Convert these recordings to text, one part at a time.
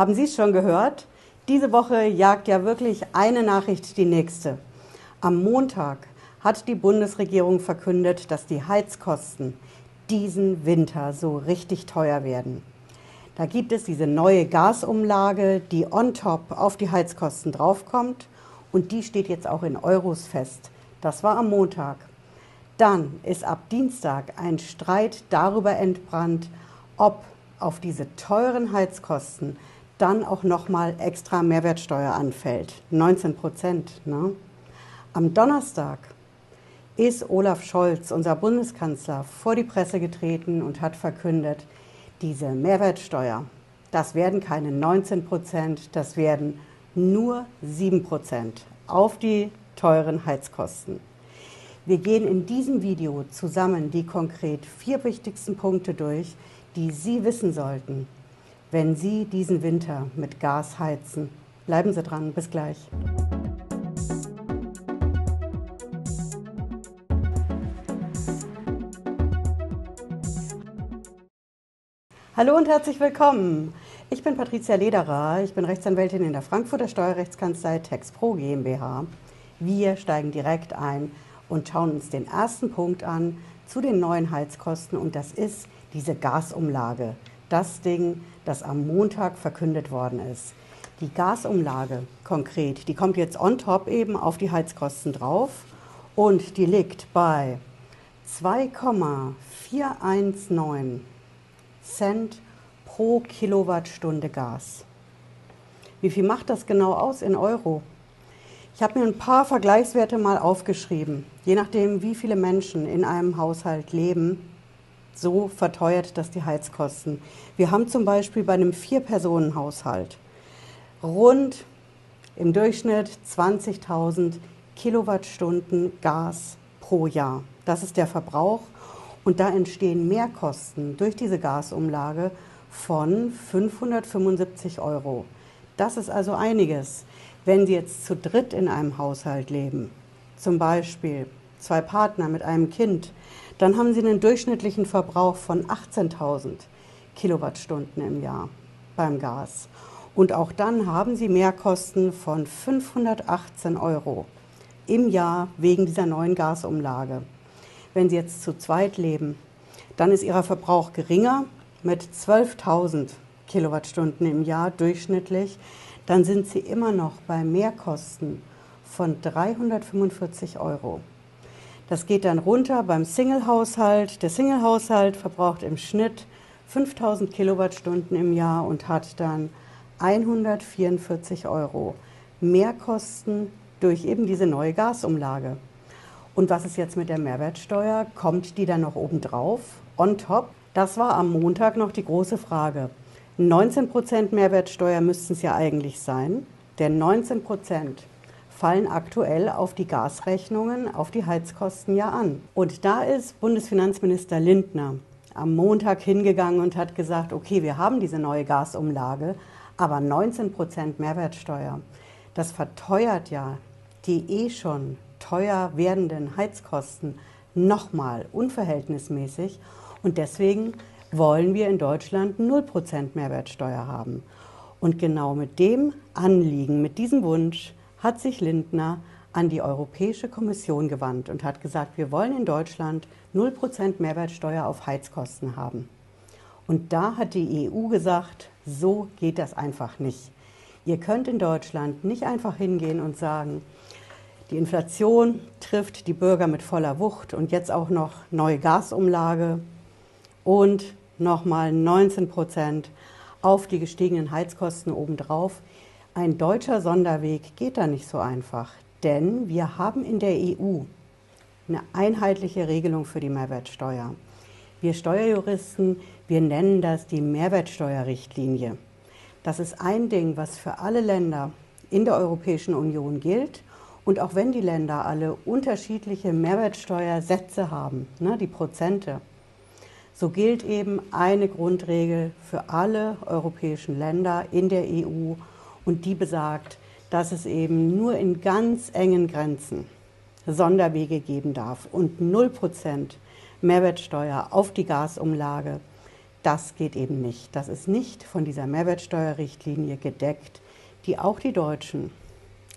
Haben Sie es schon gehört? Diese Woche jagt ja wirklich eine Nachricht die nächste. Am Montag hat die Bundesregierung verkündet, dass die Heizkosten diesen Winter so richtig teuer werden. Da gibt es diese neue Gasumlage, die on top auf die Heizkosten draufkommt und die steht jetzt auch in Euros fest. Das war am Montag. Dann ist ab Dienstag ein Streit darüber entbrannt, ob auf diese teuren Heizkosten dann auch nochmal extra Mehrwertsteuer anfällt. 19 Prozent. Ne? Am Donnerstag ist Olaf Scholz, unser Bundeskanzler, vor die Presse getreten und hat verkündet, diese Mehrwertsteuer, das werden keine 19 Prozent, das werden nur 7 Prozent auf die teuren Heizkosten. Wir gehen in diesem Video zusammen die konkret vier wichtigsten Punkte durch, die Sie wissen sollten, wenn Sie diesen Winter mit Gas heizen. Bleiben Sie dran, bis gleich. Hallo und herzlich willkommen. Ich bin Patricia Lederer, ich bin Rechtsanwältin in der Frankfurter Steuerrechtskanzlei TexPro GmbH. Wir steigen direkt ein und schauen uns den ersten Punkt an zu den neuen Heizkosten und das ist diese Gasumlage. Das Ding, das am Montag verkündet worden ist. Die Gasumlage konkret, die kommt jetzt on top eben auf die Heizkosten drauf und die liegt bei 2,419 Cent pro Kilowattstunde Gas. Wie viel macht das genau aus in Euro? Ich habe mir ein paar Vergleichswerte mal aufgeschrieben. Je nachdem, wie viele Menschen in einem Haushalt leben, so verteuert das die Heizkosten. Wir haben zum Beispiel bei einem Vier-Personen-Haushalt rund im Durchschnitt 20.000 Kilowattstunden Gas pro Jahr. Das ist der Verbrauch und da entstehen Mehrkosten durch diese Gasumlage von 575 Euro. Das ist also einiges. Wenn Sie jetzt zu dritt in einem Haushalt leben, zum Beispiel zwei Partner mit einem Kind, dann haben Sie einen durchschnittlichen Verbrauch von 18.000 Kilowattstunden im Jahr beim Gas. Und auch dann haben Sie Mehrkosten von 518 Euro im Jahr wegen dieser neuen Gasumlage. Wenn Sie jetzt zu zweit leben, dann ist Ihr Verbrauch geringer mit 12.000 Kilowattstunden im Jahr durchschnittlich. Dann sind Sie immer noch bei Mehrkosten von 345 Euro. Das geht dann runter beim Single-Haushalt. Der Single-Haushalt verbraucht im Schnitt 5000 Kilowattstunden im Jahr und hat dann 144 Euro Mehrkosten durch eben diese neue Gasumlage. Und was ist jetzt mit der Mehrwertsteuer? Kommt die dann noch obendrauf, on top? Das war am Montag noch die große Frage. 19% Mehrwertsteuer müssten es ja eigentlich sein, denn 19 fallen aktuell auf die Gasrechnungen, auf die Heizkosten ja an. Und da ist Bundesfinanzminister Lindner am Montag hingegangen und hat gesagt, okay, wir haben diese neue Gasumlage, aber 19% Mehrwertsteuer, das verteuert ja die eh schon teuer werdenden Heizkosten nochmal unverhältnismäßig. Und deswegen wollen wir in Deutschland 0% Mehrwertsteuer haben. Und genau mit dem Anliegen, mit diesem Wunsch hat sich Lindner an die Europäische Kommission gewandt und hat gesagt, wir wollen in Deutschland 0% Mehrwertsteuer auf Heizkosten haben. Und da hat die EU gesagt, so geht das einfach nicht. Ihr könnt in Deutschland nicht einfach hingehen und sagen, die Inflation trifft die Bürger mit voller Wucht und jetzt auch noch neue Gasumlage und nochmal 19 Prozent auf die gestiegenen Heizkosten obendrauf. Ein deutscher Sonderweg geht da nicht so einfach, denn wir haben in der EU eine einheitliche Regelung für die Mehrwertsteuer. Wir Steuerjuristen, wir nennen das die Mehrwertsteuerrichtlinie. Das ist ein Ding, was für alle Länder in der Europäischen Union gilt und auch wenn die Länder alle unterschiedliche Mehrwertsteuersätze haben, ne, die Prozente, so gilt eben eine Grundregel für alle europäischen Länder in der EU und die besagt, dass es eben nur in ganz engen Grenzen Sonderwege geben darf und 0% Mehrwertsteuer auf die Gasumlage. Das geht eben nicht. Das ist nicht von dieser Mehrwertsteuerrichtlinie gedeckt, die auch die Deutschen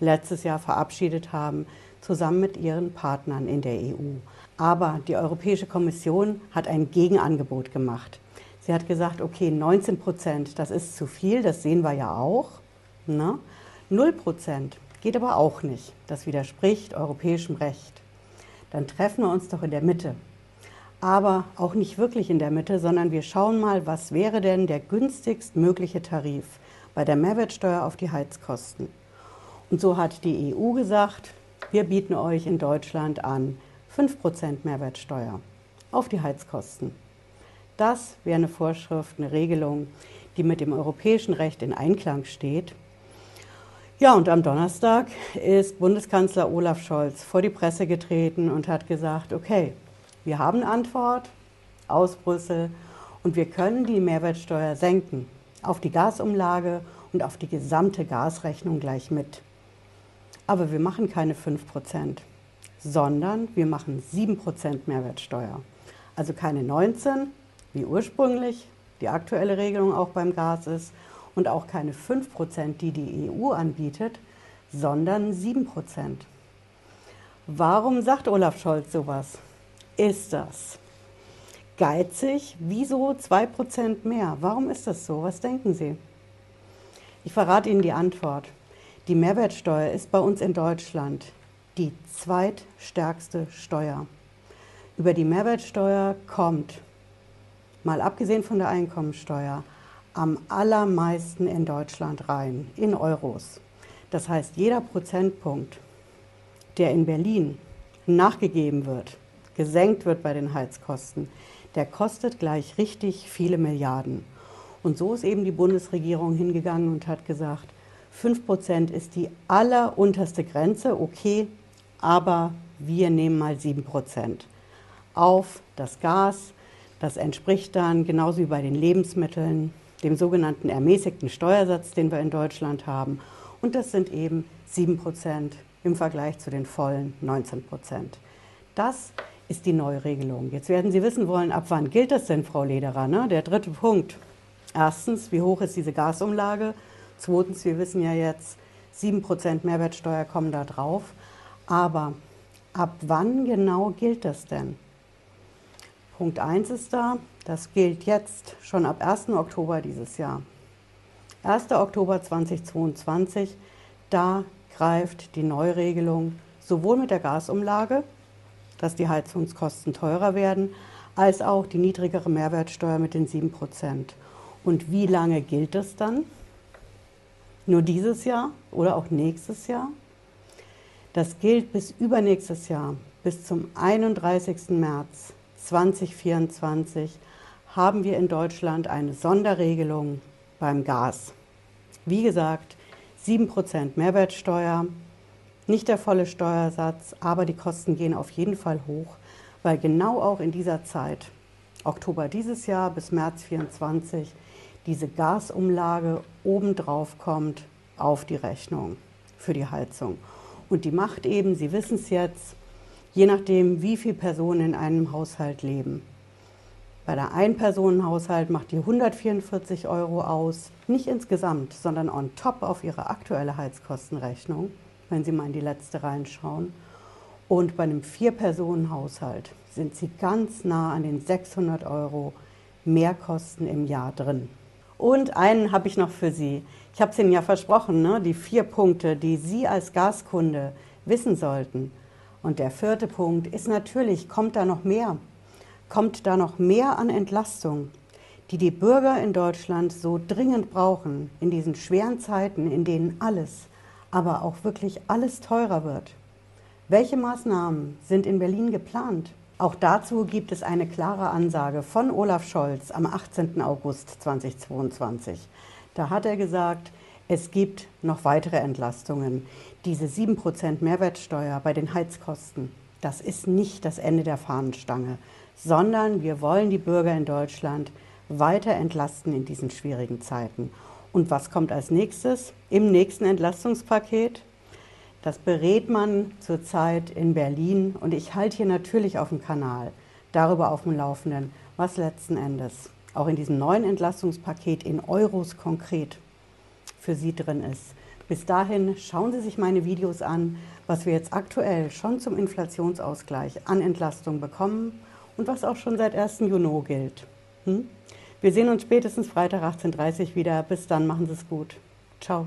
letztes Jahr verabschiedet haben, zusammen mit ihren Partnern in der EU. Aber die Europäische Kommission hat ein Gegenangebot gemacht. Sie hat gesagt, okay, 19 Prozent, das ist zu viel, das sehen wir ja auch. Ne? 0 Prozent geht aber auch nicht. Das widerspricht europäischem Recht. Dann treffen wir uns doch in der Mitte. Aber auch nicht wirklich in der Mitte, sondern wir schauen mal, was wäre denn der günstigst mögliche Tarif bei der Mehrwertsteuer auf die Heizkosten. Und so hat die EU gesagt, wir bieten euch in Deutschland an 5% Mehrwertsteuer auf die Heizkosten. Das wäre eine Vorschrift, eine Regelung, die mit dem europäischen Recht in Einklang steht. Ja, und am Donnerstag ist Bundeskanzler Olaf Scholz vor die Presse getreten und hat gesagt, okay, wir haben Antwort aus Brüssel und wir können die Mehrwertsteuer senken auf die Gasumlage und auf die gesamte Gasrechnung gleich mit. Aber wir machen keine 5%, sondern wir machen 7% Mehrwertsteuer. Also keine 19, wie ursprünglich die aktuelle Regelung auch beim Gas ist, und auch keine 5%, die die EU anbietet, sondern 7%. Warum sagt Olaf Scholz sowas? Ist das geizig? Wieso 2% mehr? Warum ist das so? Was denken Sie? Ich verrate Ihnen die Antwort. Die Mehrwertsteuer ist bei uns in Deutschland die zweitstärkste Steuer. Über die Mehrwertsteuer kommt mal abgesehen von der Einkommensteuer, am allermeisten in Deutschland rein, in Euros. Das heißt, jeder Prozentpunkt, der in Berlin nachgegeben wird, gesenkt wird bei den Heizkosten, der kostet gleich richtig viele Milliarden. Und so ist eben die Bundesregierung hingegangen und hat gesagt, 5% ist die allerunterste Grenze, okay, aber wir nehmen mal 7% auf das Gas, das entspricht dann genauso wie bei den Lebensmitteln dem sogenannten ermäßigten Steuersatz, den wir in Deutschland haben. Und das sind eben 7 Prozent im Vergleich zu den vollen 19 Prozent. Das ist die Neuregelung. Jetzt werden Sie wissen wollen, ab wann gilt das denn, Frau Lederer? Ne? Der dritte Punkt. Erstens, wie hoch ist diese Gasumlage? Zweitens, wir wissen ja jetzt, 7 Prozent Mehrwertsteuer kommen da drauf. Aber ab wann genau gilt das denn? Punkt 1 ist da, das gilt jetzt schon ab 1. Oktober dieses Jahr. 1. Oktober 2022, da greift die Neuregelung sowohl mit der Gasumlage, dass die Heizungskosten teurer werden, als auch die niedrigere Mehrwertsteuer mit den 7% Und wie lange gilt das dann? Nur dieses Jahr oder auch nächstes Jahr? Das gilt bis übernächstes Jahr, bis zum 31. März 2024 haben wir in Deutschland eine Sonderregelung beim Gas. Wie gesagt, 7% Mehrwertsteuer, nicht der volle Steuersatz, aber die Kosten gehen auf jeden Fall hoch, weil genau auch in dieser Zeit, Oktober dieses Jahr bis März 2024, diese Gasumlage obendrauf kommt auf die Rechnung für die Heizung. Und die macht eben, Sie wissen es jetzt, je nachdem, wie viele Personen in einem Haushalt leben. Bei der Ein-Personen-Haushalt macht die 144 Euro aus, nicht insgesamt, sondern on top auf ihre aktuelle Heizkostenrechnung, wenn Sie mal in die letzte reinschauen. Und bei einem Vier-Personen-Haushalt sind Sie ganz nah an den 600 Euro Mehrkosten im Jahr drin. Und einen habe ich noch für Sie. Ich habe es Ihnen ja versprochen, ne? die vier Punkte, die Sie als Gaskunde wissen sollten. Und der vierte Punkt ist natürlich, kommt da noch mehr? Kommt da noch mehr an Entlastung, die die Bürger in Deutschland so dringend brauchen, in diesen schweren Zeiten, in denen alles, aber auch wirklich alles teurer wird? Welche Maßnahmen sind in Berlin geplant? Auch dazu gibt es eine klare Ansage von Olaf Scholz am 18. August 2022. Da hat er gesagt, es gibt noch weitere Entlastungen. Diese 7% Mehrwertsteuer bei den Heizkosten, das ist nicht das Ende der Fahnenstange, sondern wir wollen die Bürger in Deutschland weiter entlasten in diesen schwierigen Zeiten. Und was kommt als nächstes im nächsten Entlastungspaket? Das berät man zurzeit in Berlin und ich halte hier natürlich auf dem Kanal darüber auf dem Laufenden, was letzten Endes auch in diesem neuen Entlastungspaket in Euros konkret für Sie drin ist. Bis dahin schauen Sie sich meine Videos an, was wir jetzt aktuell schon zum Inflationsausgleich an Entlastung bekommen und was auch schon seit 1. Juni gilt. Hm? Wir sehen uns spätestens Freitag 18.30 Uhr wieder. Bis dann, machen Sie es gut. Ciao.